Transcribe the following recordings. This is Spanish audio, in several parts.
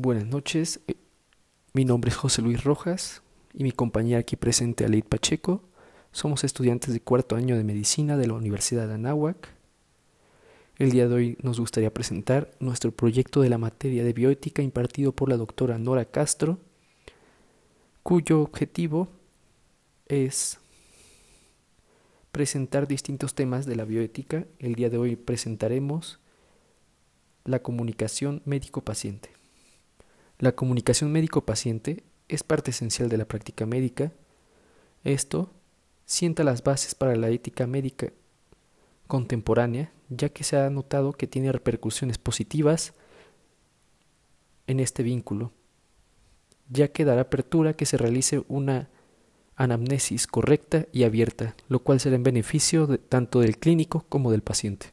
Buenas noches, eh, mi nombre es José Luis Rojas y mi compañera aquí presente, Aleid Pacheco. Somos estudiantes de cuarto año de medicina de la Universidad de Anáhuac. El día de hoy nos gustaría presentar nuestro proyecto de la materia de bioética impartido por la doctora Nora Castro, cuyo objetivo es presentar distintos temas de la bioética. El día de hoy presentaremos la comunicación médico-paciente. La comunicación médico-paciente es parte esencial de la práctica médica. Esto sienta las bases para la ética médica contemporánea, ya que se ha notado que tiene repercusiones positivas en este vínculo, ya que dará apertura a que se realice una anamnesis correcta y abierta, lo cual será en beneficio tanto del clínico como del paciente.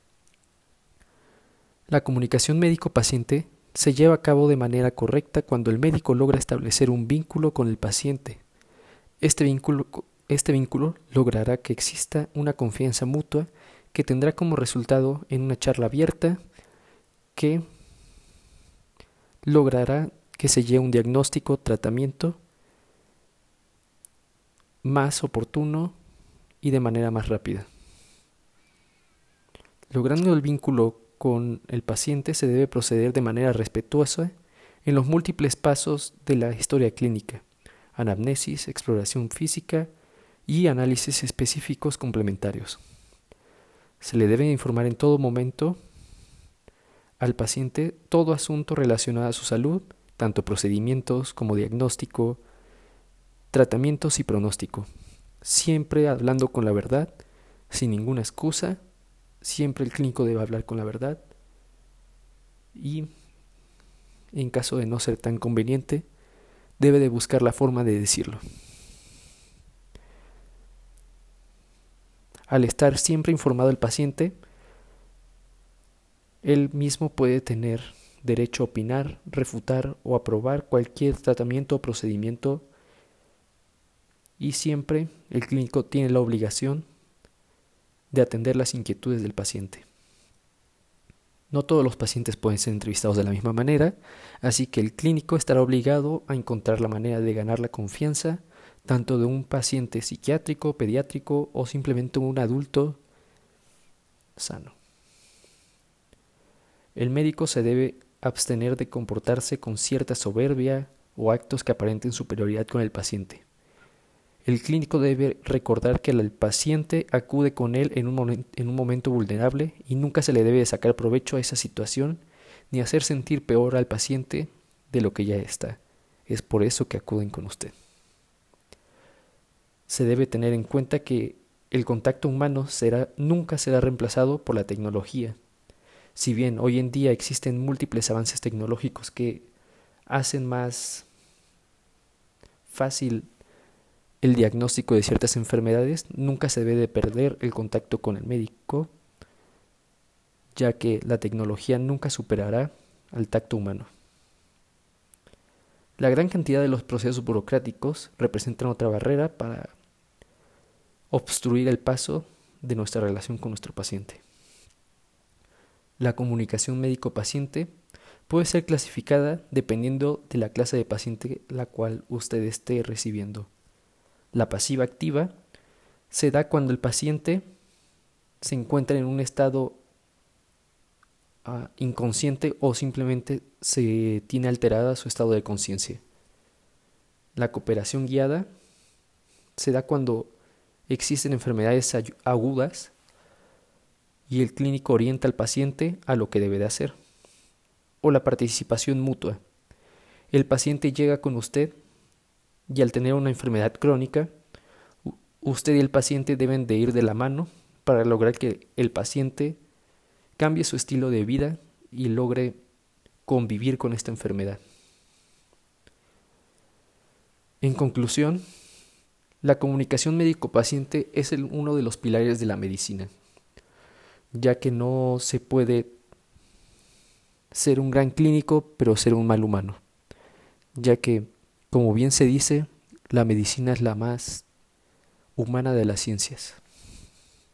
La comunicación médico-paciente se lleva a cabo de manera correcta cuando el médico logra establecer un vínculo con el paciente. Este vínculo, este vínculo logrará que exista una confianza mutua que tendrá como resultado en una charla abierta que logrará que se lleve un diagnóstico, tratamiento más oportuno y de manera más rápida. Logrando el vínculo con el paciente se debe proceder de manera respetuosa en los múltiples pasos de la historia clínica, anamnesis, exploración física y análisis específicos complementarios. Se le debe informar en todo momento al paciente todo asunto relacionado a su salud, tanto procedimientos como diagnóstico, tratamientos y pronóstico, siempre hablando con la verdad, sin ninguna excusa Siempre el clínico debe hablar con la verdad y en caso de no ser tan conveniente, debe de buscar la forma de decirlo. Al estar siempre informado el paciente, él mismo puede tener derecho a opinar, refutar o aprobar cualquier tratamiento o procedimiento y siempre el clínico tiene la obligación de atender las inquietudes del paciente. No todos los pacientes pueden ser entrevistados de la misma manera, así que el clínico estará obligado a encontrar la manera de ganar la confianza tanto de un paciente psiquiátrico, pediátrico o simplemente un adulto sano. El médico se debe abstener de comportarse con cierta soberbia o actos que aparenten superioridad con el paciente. El clínico debe recordar que el paciente acude con él en un, en un, momento vulnerable y nunca se le debe sacar provecho a esa situación ni hacer sentir peor al paciente de lo que ya está. Es por eso que acuden con usted. Se debe tener en cuenta que el contacto humano nunca será reemplazado por la tecnología. Si bien hoy en día existen múltiples avances tecnológicos que hacen más fácil el diagnóstico de ciertas enfermedades, nunca se debe de perder el contacto con el médico, ya que la tecnología nunca superará al tacto humano. La gran cantidad de los procesos burocráticos representan otra barrera para obstruir el paso de nuestra relación con nuestro paciente. La comunicación médico-paciente puede ser clasificada dependiendo de la clase de paciente la cual usted esté recibiendo. La pasiva activa se da cuando el paciente se encuentra en un estado ah, inconsciente o simplemente se tiene alterada su estado de conciencia. La cooperación guiada se da cuando existen enfermedades agudas y el clínico orienta al paciente a lo que debe de hacer. O la participación mutua. El paciente llega con usted y al tener una enfermedad crónica, usted y el paciente deben de ir de la mano para lograr que el paciente cambie su estilo de vida y logre convivir con esta enfermedad. En conclusión, la comunicación médico-paciente es uno de los pilares de la medicina, ya que no se puede ser un gran clínico pero ser un mal humano, ya que como bien se dice, la medicina es la más humana de las ciencias.